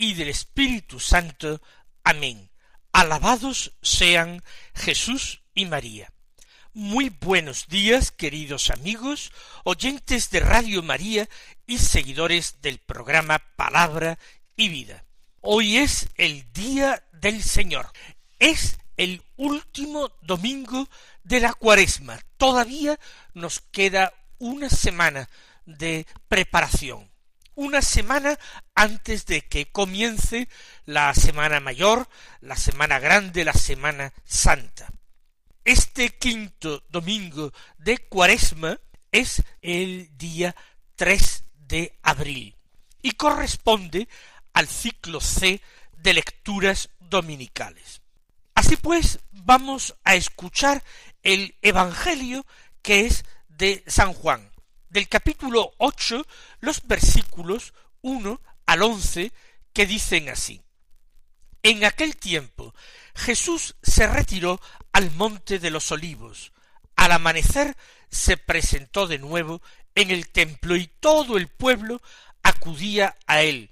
y del Espíritu Santo. Amén. Alabados sean Jesús y María. Muy buenos días, queridos amigos, oyentes de Radio María y seguidores del programa Palabra y Vida. Hoy es el día del Señor. Es el último domingo de la cuaresma. Todavía nos queda una semana de preparación una semana antes de que comience la Semana Mayor, la Semana Grande, la Semana Santa. Este quinto domingo de Cuaresma es el día 3 de abril y corresponde al ciclo C de lecturas dominicales. Así pues, vamos a escuchar el Evangelio que es de San Juan, del capítulo ocho los versículos uno al once que dicen así. En aquel tiempo Jesús se retiró al monte de los olivos. Al amanecer se presentó de nuevo en el templo y todo el pueblo acudía a él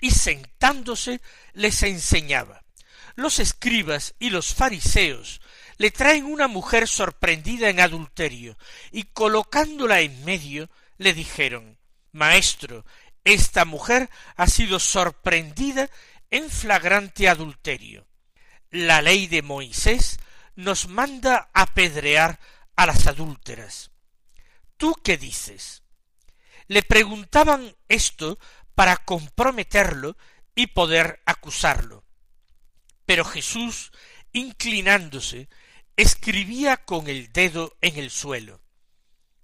y sentándose les enseñaba. Los escribas y los fariseos le traen una mujer sorprendida en adulterio, y colocándola en medio, le dijeron Maestro, esta mujer ha sido sorprendida en flagrante adulterio. La ley de Moisés nos manda apedrear a las adúlteras. ¿Tú qué dices? Le preguntaban esto para comprometerlo y poder acusarlo. Pero Jesús, inclinándose, escribía con el dedo en el suelo.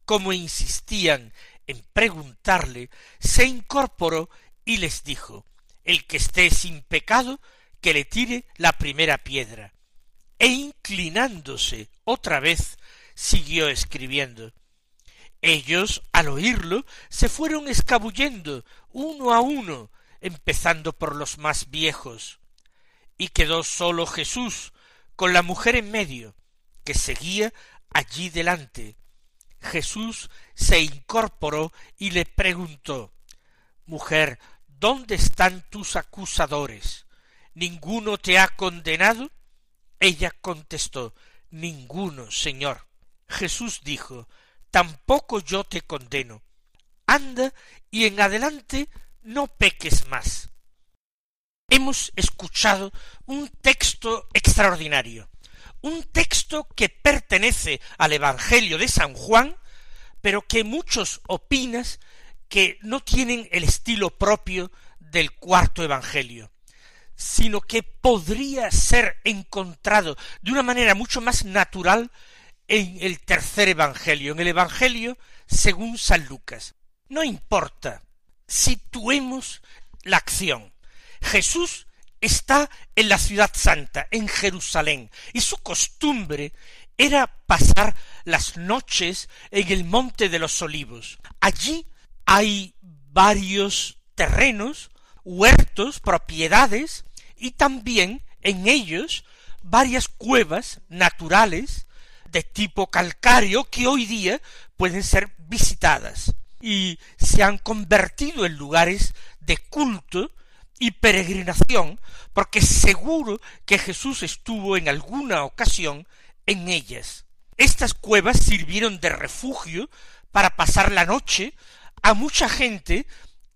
Como insistían en preguntarle, se incorporó y les dijo El que esté sin pecado, que le tire la primera piedra. E inclinándose otra vez, siguió escribiendo. Ellos, al oírlo, se fueron escabullendo uno a uno, empezando por los más viejos. Y quedó solo Jesús, con la mujer en medio, que seguía allí delante. Jesús se incorporó y le preguntó Mujer, ¿dónde están tus acusadores? ¿Ninguno te ha condenado? Ella contestó Ninguno, Señor. Jesús dijo Tampoco yo te condeno. Anda y en adelante no peques más. Hemos escuchado un texto extraordinario un texto que pertenece al Evangelio de San Juan, pero que muchos opinas que no tienen el estilo propio del cuarto Evangelio, sino que podría ser encontrado de una manera mucho más natural en el tercer Evangelio, en el Evangelio según San Lucas. No importa, situemos la acción. Jesús está en la ciudad santa, en Jerusalén, y su costumbre era pasar las noches en el monte de los olivos. Allí hay varios terrenos, huertos, propiedades, y también en ellos varias cuevas naturales de tipo calcáreo que hoy día pueden ser visitadas y se han convertido en lugares de culto y peregrinación, porque seguro que Jesús estuvo en alguna ocasión en ellas. Estas cuevas sirvieron de refugio para pasar la noche a mucha gente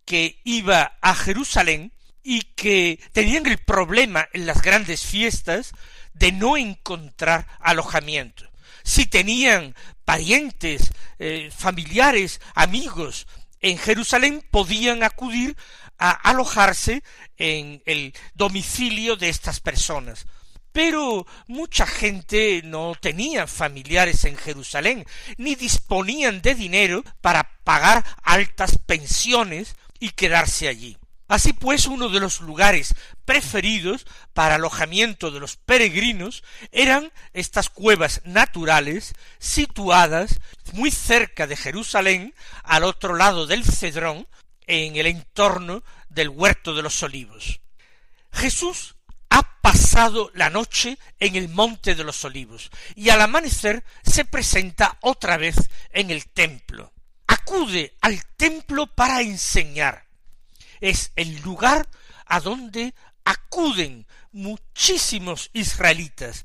que iba a Jerusalén y que tenían el problema en las grandes fiestas de no encontrar alojamiento. Si tenían parientes, eh, familiares, amigos en Jerusalén, podían acudir a alojarse en el domicilio de estas personas. Pero mucha gente no tenía familiares en Jerusalén, ni disponían de dinero para pagar altas pensiones y quedarse allí. Así pues, uno de los lugares preferidos para alojamiento de los peregrinos eran estas cuevas naturales situadas muy cerca de Jerusalén, al otro lado del Cedrón, en el entorno del huerto de los olivos. Jesús ha pasado la noche en el monte de los olivos y al amanecer se presenta otra vez en el templo. Acude al templo para enseñar es el lugar a donde acuden muchísimos israelitas,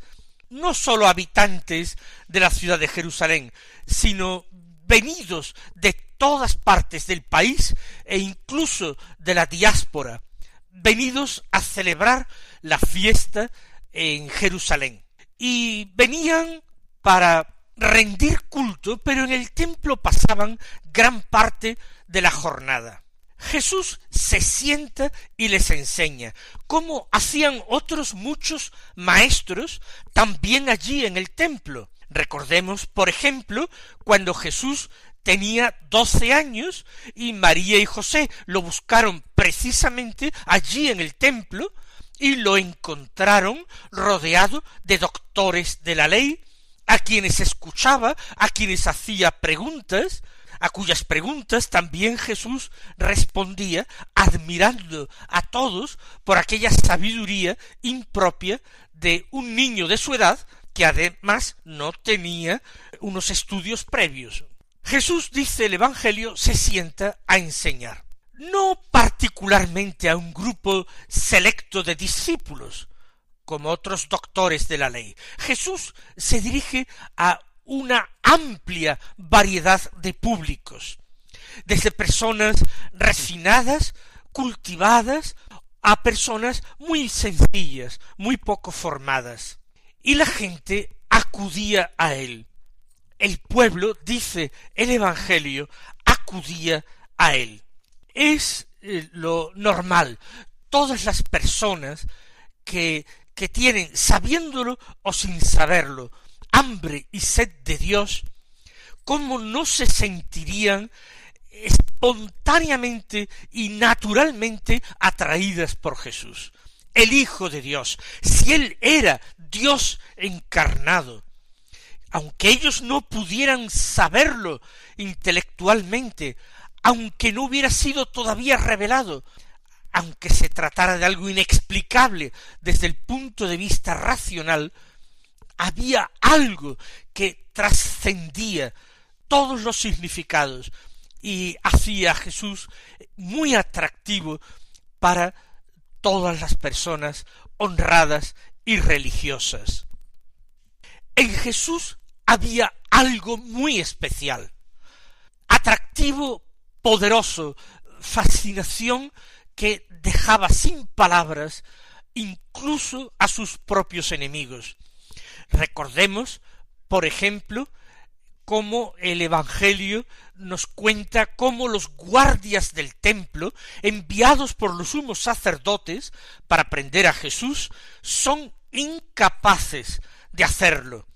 no sólo habitantes de la ciudad de Jerusalén, sino venidos de todas partes del país e incluso de la diáspora, venidos a celebrar la fiesta en Jerusalén. Y venían para rendir culto, pero en el templo pasaban gran parte de la jornada. Jesús se sienta y les enseña, como hacían otros muchos maestros también allí en el templo. Recordemos, por ejemplo, cuando Jesús tenía doce años y María y José lo buscaron precisamente allí en el templo y lo encontraron rodeado de doctores de la ley, a quienes escuchaba, a quienes hacía preguntas, a cuyas preguntas también Jesús respondía admirando a todos por aquella sabiduría impropia de un niño de su edad que además no tenía unos estudios previos. Jesús, dice el Evangelio, se sienta a enseñar, no particularmente a un grupo selecto de discípulos, como otros doctores de la ley. Jesús se dirige a una amplia variedad de públicos, desde personas refinadas, cultivadas, a personas muy sencillas, muy poco formadas. Y la gente acudía a él. El pueblo, dice el Evangelio, acudía a él. Es eh, lo normal. Todas las personas que, que tienen, sabiéndolo o sin saberlo, hambre y sed de Dios, ¿cómo no se sentirían espontáneamente y naturalmente atraídas por Jesús? El Hijo de Dios, si Él era Dios encarnado, aunque ellos no pudieran saberlo intelectualmente, aunque no hubiera sido todavía revelado, aunque se tratara de algo inexplicable desde el punto de vista racional, había algo que trascendía todos los significados y hacía a Jesús muy atractivo para todas las personas honradas y religiosas. En Jesús había algo muy especial, atractivo, poderoso, fascinación que dejaba sin palabras incluso a sus propios enemigos. Recordemos, por ejemplo, cómo el Evangelio nos cuenta cómo los guardias del templo, enviados por los sumos sacerdotes para prender a Jesús, son incapaces de hacerlo.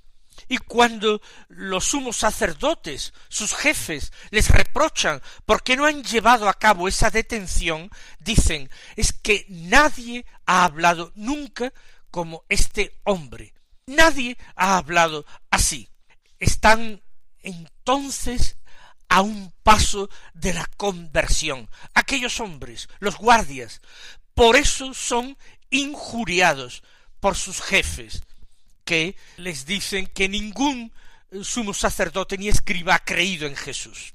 Y cuando los sumos sacerdotes, sus jefes, les reprochan porque no han llevado a cabo esa detención, dicen es que nadie ha hablado nunca como este hombre. Nadie ha hablado así. Están entonces a un paso de la conversión. Aquellos hombres, los guardias, por eso son injuriados por sus jefes, que les dicen que ningún sumo sacerdote ni escriba ha creído en Jesús.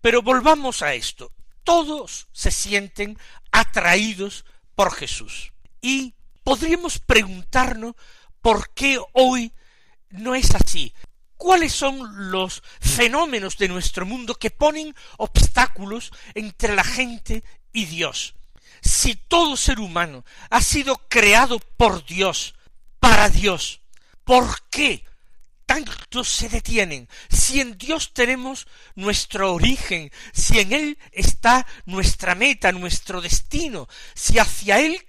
Pero volvamos a esto. Todos se sienten atraídos por Jesús. Y podríamos preguntarnos ¿Por qué hoy no es así? ¿Cuáles son los fenómenos de nuestro mundo que ponen obstáculos entre la gente y Dios? Si todo ser humano ha sido creado por Dios, para Dios, ¿por qué tanto se detienen? Si en Dios tenemos nuestro origen, si en Él está nuestra meta, nuestro destino, si hacia Él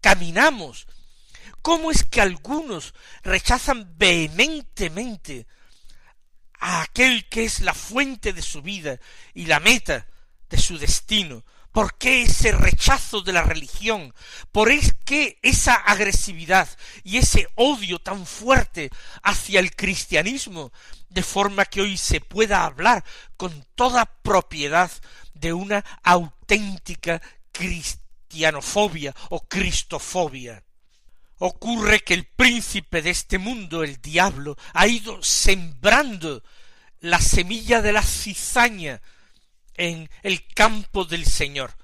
caminamos, ¿Cómo es que algunos rechazan vehementemente a aquel que es la fuente de su vida y la meta de su destino, ¿Por qué ese rechazo de la religión? ¿Por qué esa agresividad y ese odio tan fuerte hacia el cristianismo? De forma que hoy se pueda hablar con toda propiedad de una auténtica cristianofobia o cristofobia. Ocurre que el príncipe de este mundo, el diablo, ha ido sembrando la semilla de la cizaña en el campo del Señor.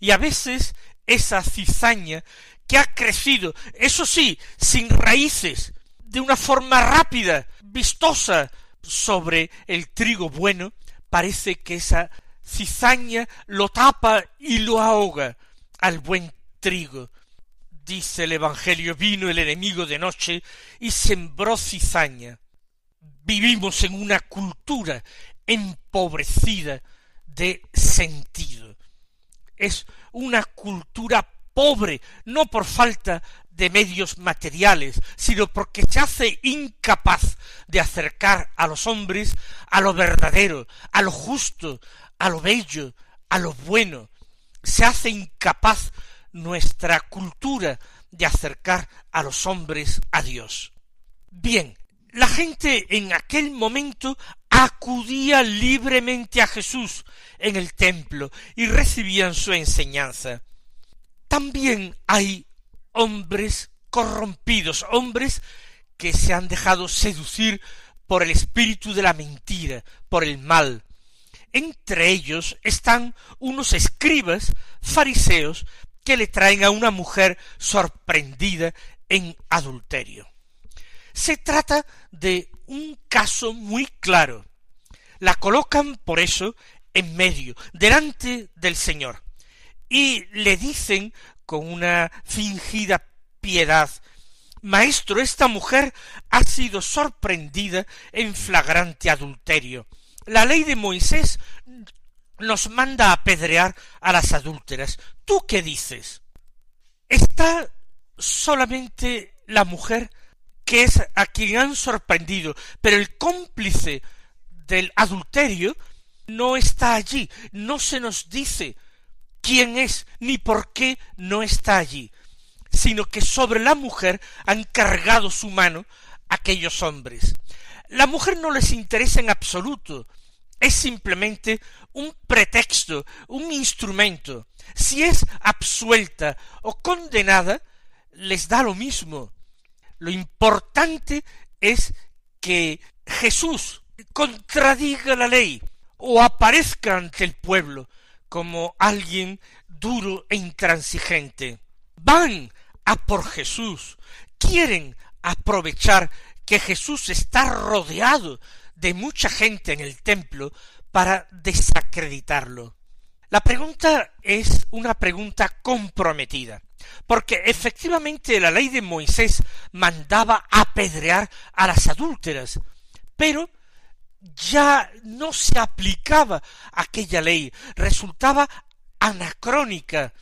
Y a veces esa cizaña que ha crecido, eso sí, sin raíces, de una forma rápida, vistosa, sobre el trigo bueno, parece que esa cizaña lo tapa y lo ahoga al buen trigo. Dice el Evangelio, vino el enemigo de noche y sembró cizaña. Vivimos en una cultura empobrecida, de sentido. Es una cultura pobre, no por falta de medios materiales, sino porque se hace incapaz de acercar a los hombres a lo verdadero, a lo justo, a lo bello, a lo bueno. Se hace incapaz nuestra cultura de acercar a los hombres a Dios. Bien, la gente en aquel momento acudía libremente a Jesús en el templo y recibían su enseñanza. También hay hombres corrompidos, hombres que se han dejado seducir por el espíritu de la mentira, por el mal. Entre ellos están unos escribas fariseos que le traen a una mujer sorprendida en adulterio. Se trata de un caso muy claro. La colocan por eso en medio, delante del Señor, y le dicen con una fingida piedad Maestro, esta mujer ha sido sorprendida en flagrante adulterio. La ley de Moisés nos manda a apedrear a las adúlteras. ¿Tú qué dices? ¿Está solamente la mujer que es a quien han sorprendido, pero el cómplice del adulterio no está allí, no se nos dice quién es ni por qué no está allí, sino que sobre la mujer han cargado su mano aquellos hombres. La mujer no les interesa en absoluto, es simplemente un pretexto, un instrumento. Si es absuelta o condenada, les da lo mismo. Lo importante es que Jesús contradiga la ley o aparezca ante el pueblo como alguien duro e intransigente. Van a por Jesús, quieren aprovechar que Jesús está rodeado de mucha gente en el templo para desacreditarlo. La pregunta es una pregunta comprometida porque efectivamente la ley de Moisés mandaba apedrear a las adúlteras, pero ya no se aplicaba aquella ley, resultaba anacrónica,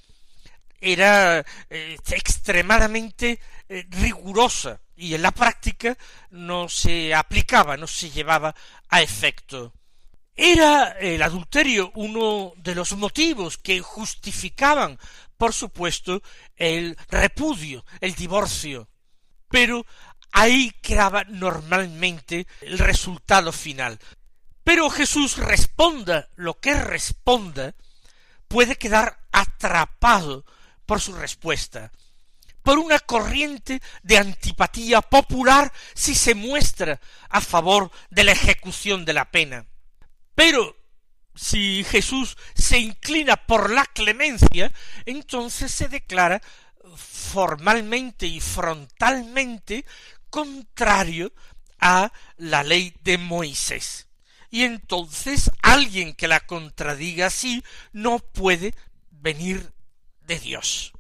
era eh, extremadamente eh, rigurosa y en la práctica no se aplicaba, no se llevaba a efecto. Era el adulterio uno de los motivos que justificaban por supuesto, el repudio, el divorcio. Pero ahí quedaba normalmente el resultado final. Pero Jesús responda lo que responda, puede quedar atrapado por su respuesta, por una corriente de antipatía popular si se muestra a favor de la ejecución de la pena. Pero si Jesús se inclina por la clemencia, entonces se declara formalmente y frontalmente contrario a la ley de Moisés. Y entonces alguien que la contradiga así no puede venir de Dios.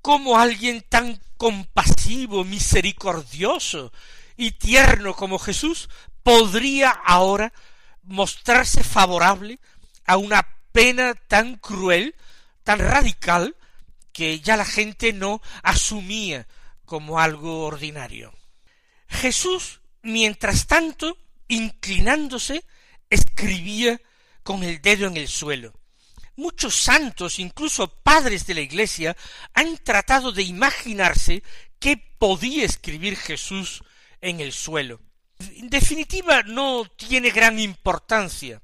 Como alguien tan compasivo, misericordioso y tierno como Jesús podría ahora mostrarse favorable a una pena tan cruel, tan radical, que ya la gente no asumía como algo ordinario. Jesús, mientras tanto, inclinándose, escribía con el dedo en el suelo, Muchos santos, incluso padres de la Iglesia, han tratado de imaginarse qué podía escribir Jesús en el suelo. En definitiva, no tiene gran importancia.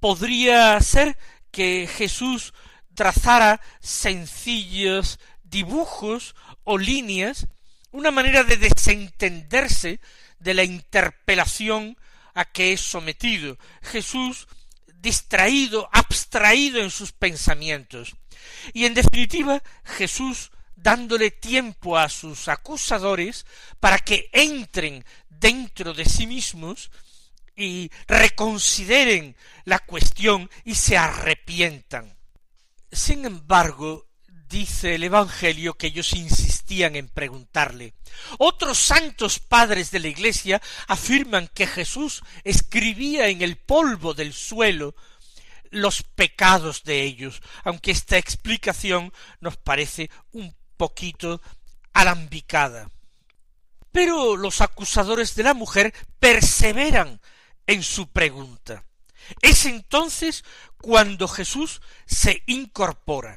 Podría ser que Jesús trazara sencillos dibujos o líneas, una manera de desentenderse de la interpelación a que es sometido. Jesús distraído, abstraído en sus pensamientos. Y en definitiva, Jesús dándole tiempo a sus acusadores para que entren dentro de sí mismos y reconsideren la cuestión y se arrepientan. Sin embargo, dice el Evangelio que ellos insistían en preguntarle. Otros santos padres de la Iglesia afirman que Jesús escribía en el polvo del suelo los pecados de ellos, aunque esta explicación nos parece un poquito alambicada. Pero los acusadores de la mujer perseveran en su pregunta. Es entonces cuando Jesús se incorpora.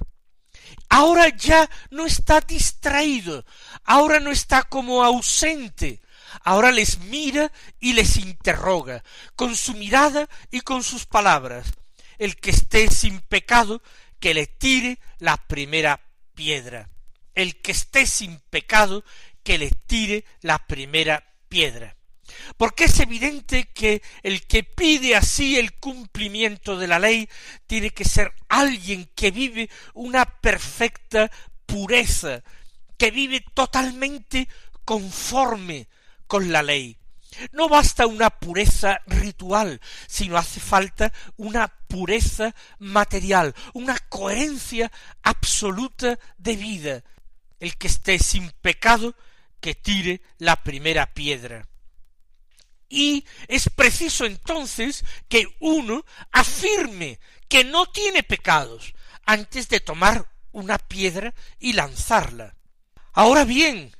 Ahora ya no está distraído, ahora no está como ausente, ahora les mira y les interroga, con su mirada y con sus palabras. El que esté sin pecado, que le tire la primera piedra. El que esté sin pecado, que le tire la primera piedra porque es evidente que el que pide así el cumplimiento de la ley tiene que ser alguien que vive una perfecta pureza, que vive totalmente conforme con la ley. No basta una pureza ritual, sino hace falta una pureza material, una coherencia absoluta de vida. El que esté sin pecado, que tire la primera piedra. Y es preciso entonces que uno afirme que no tiene pecados antes de tomar una piedra y lanzarla. Ahora bien,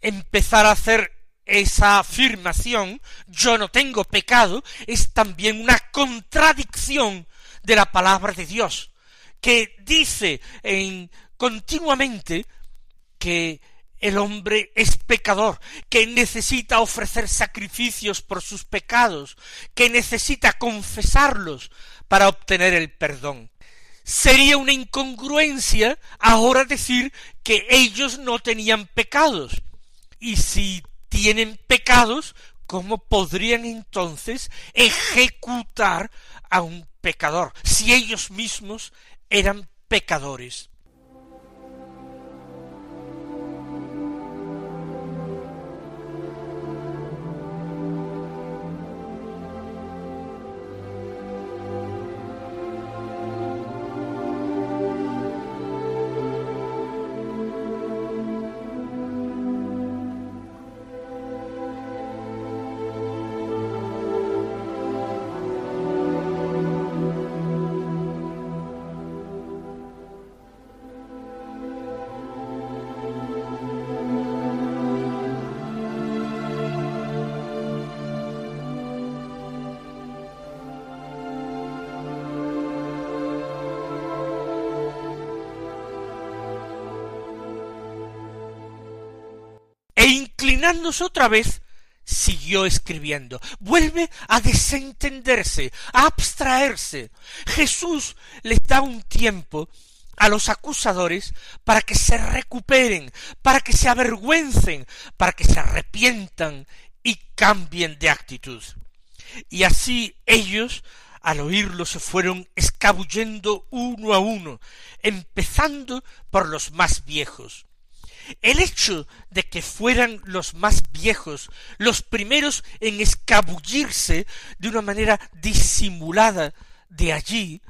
empezar a hacer esa afirmación, yo no tengo pecado, es también una contradicción de la palabra de Dios, que dice en continuamente que el hombre es pecador, que necesita ofrecer sacrificios por sus pecados, que necesita confesarlos para obtener el perdón. Sería una incongruencia ahora decir que ellos no tenían pecados. Y si tienen pecados, ¿cómo podrían entonces ejecutar a un pecador si ellos mismos eran pecadores? Inclinándose otra vez, siguió escribiendo. Vuelve a desentenderse, a abstraerse. Jesús les da un tiempo a los acusadores para que se recuperen, para que se avergüencen, para que se arrepientan y cambien de actitud. Y así ellos, al oírlo, se fueron escabullendo uno a uno, empezando por los más viejos. El hecho de que fueran los más viejos los primeros en escabullirse de una manera disimulada de allí,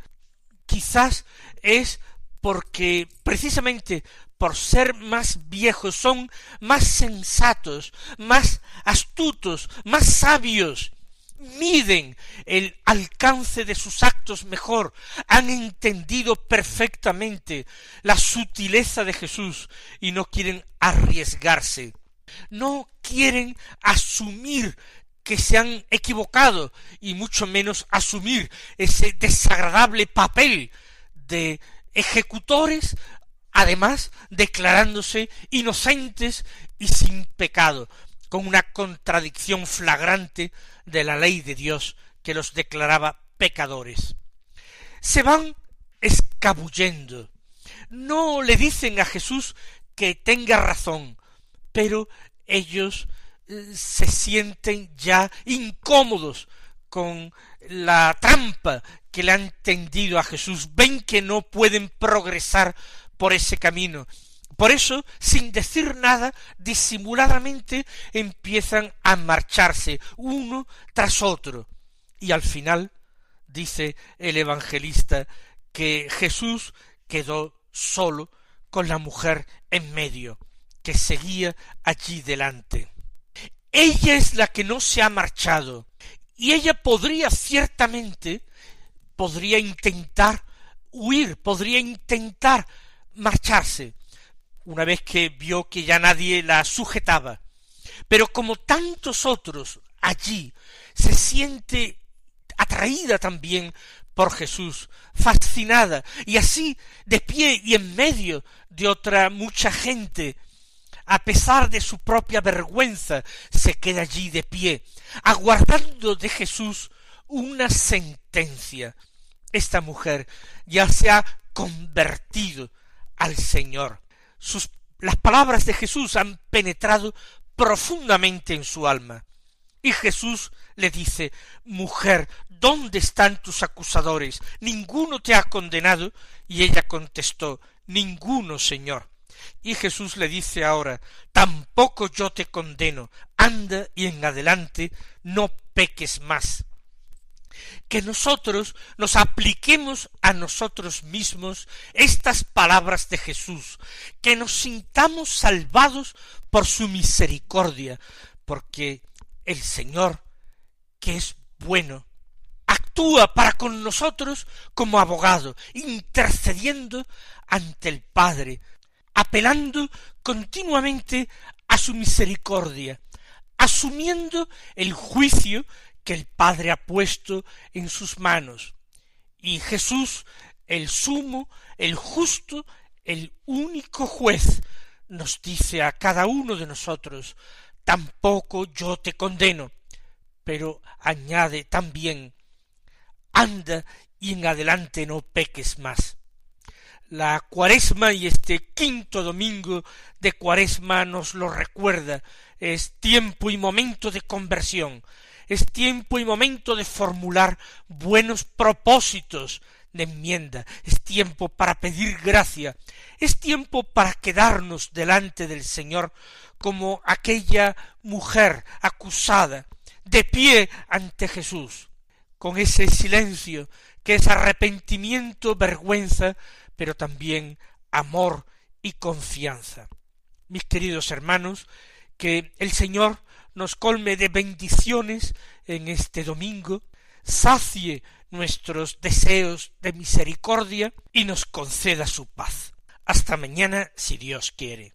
quizás es porque precisamente por ser más viejos son más sensatos, más astutos, más sabios, miden el alcance de sus actos mejor, han entendido perfectamente la sutileza de Jesús y no quieren arriesgarse, no quieren asumir que se han equivocado y mucho menos asumir ese desagradable papel de ejecutores, además declarándose inocentes y sin pecado, con una contradicción flagrante de la ley de Dios que los declaraba pecadores. Se van escabullendo. No le dicen a Jesús que tenga razón, pero ellos eh, se sienten ya incómodos con la trampa que le han tendido a Jesús, ven que no pueden progresar por ese camino. Por eso, sin decir nada, disimuladamente empiezan a marcharse uno tras otro. Y al final, dice el evangelista, que Jesús quedó solo con la mujer en medio, que seguía allí delante. Ella es la que no se ha marchado, y ella podría ciertamente, podría intentar huir, podría intentar marcharse, una vez que vio que ya nadie la sujetaba. Pero como tantos otros allí, se siente atraída también por Jesús, fascinada, y así de pie y en medio de otra mucha gente, a pesar de su propia vergüenza, se queda allí de pie, aguardando de Jesús una sentencia. Esta mujer ya se ha convertido al Señor. Las palabras de Jesús han penetrado profundamente en su alma. Y Jesús le dice, Mujer, ¿dónde están tus acusadores? ¿Ninguno te ha condenado? Y ella contestó, Ninguno, Señor. Y Jesús le dice ahora, tampoco yo te condeno, anda y en adelante no peques más. Que nosotros nos apliquemos a nosotros mismos estas palabras de Jesús, que nos sintamos salvados por su misericordia, porque el Señor, que es bueno, actúa para con nosotros como abogado, intercediendo ante el Padre, apelando continuamente a su misericordia, asumiendo el juicio que el Padre ha puesto en sus manos. Y Jesús, el sumo, el justo, el único juez, nos dice a cada uno de nosotros, tampoco yo te condeno, pero añade también, anda y en adelante no peques más la cuaresma y este quinto domingo de cuaresma nos lo recuerda. Es tiempo y momento de conversión. Es tiempo y momento de formular buenos propósitos de enmienda. Es tiempo para pedir gracia. Es tiempo para quedarnos delante del Señor como aquella mujer acusada, de pie ante Jesús, con ese silencio que es arrepentimiento, vergüenza, pero también amor y confianza. Mis queridos hermanos, que el Señor nos colme de bendiciones en este domingo, sacie nuestros deseos de misericordia y nos conceda su paz. Hasta mañana, si Dios quiere.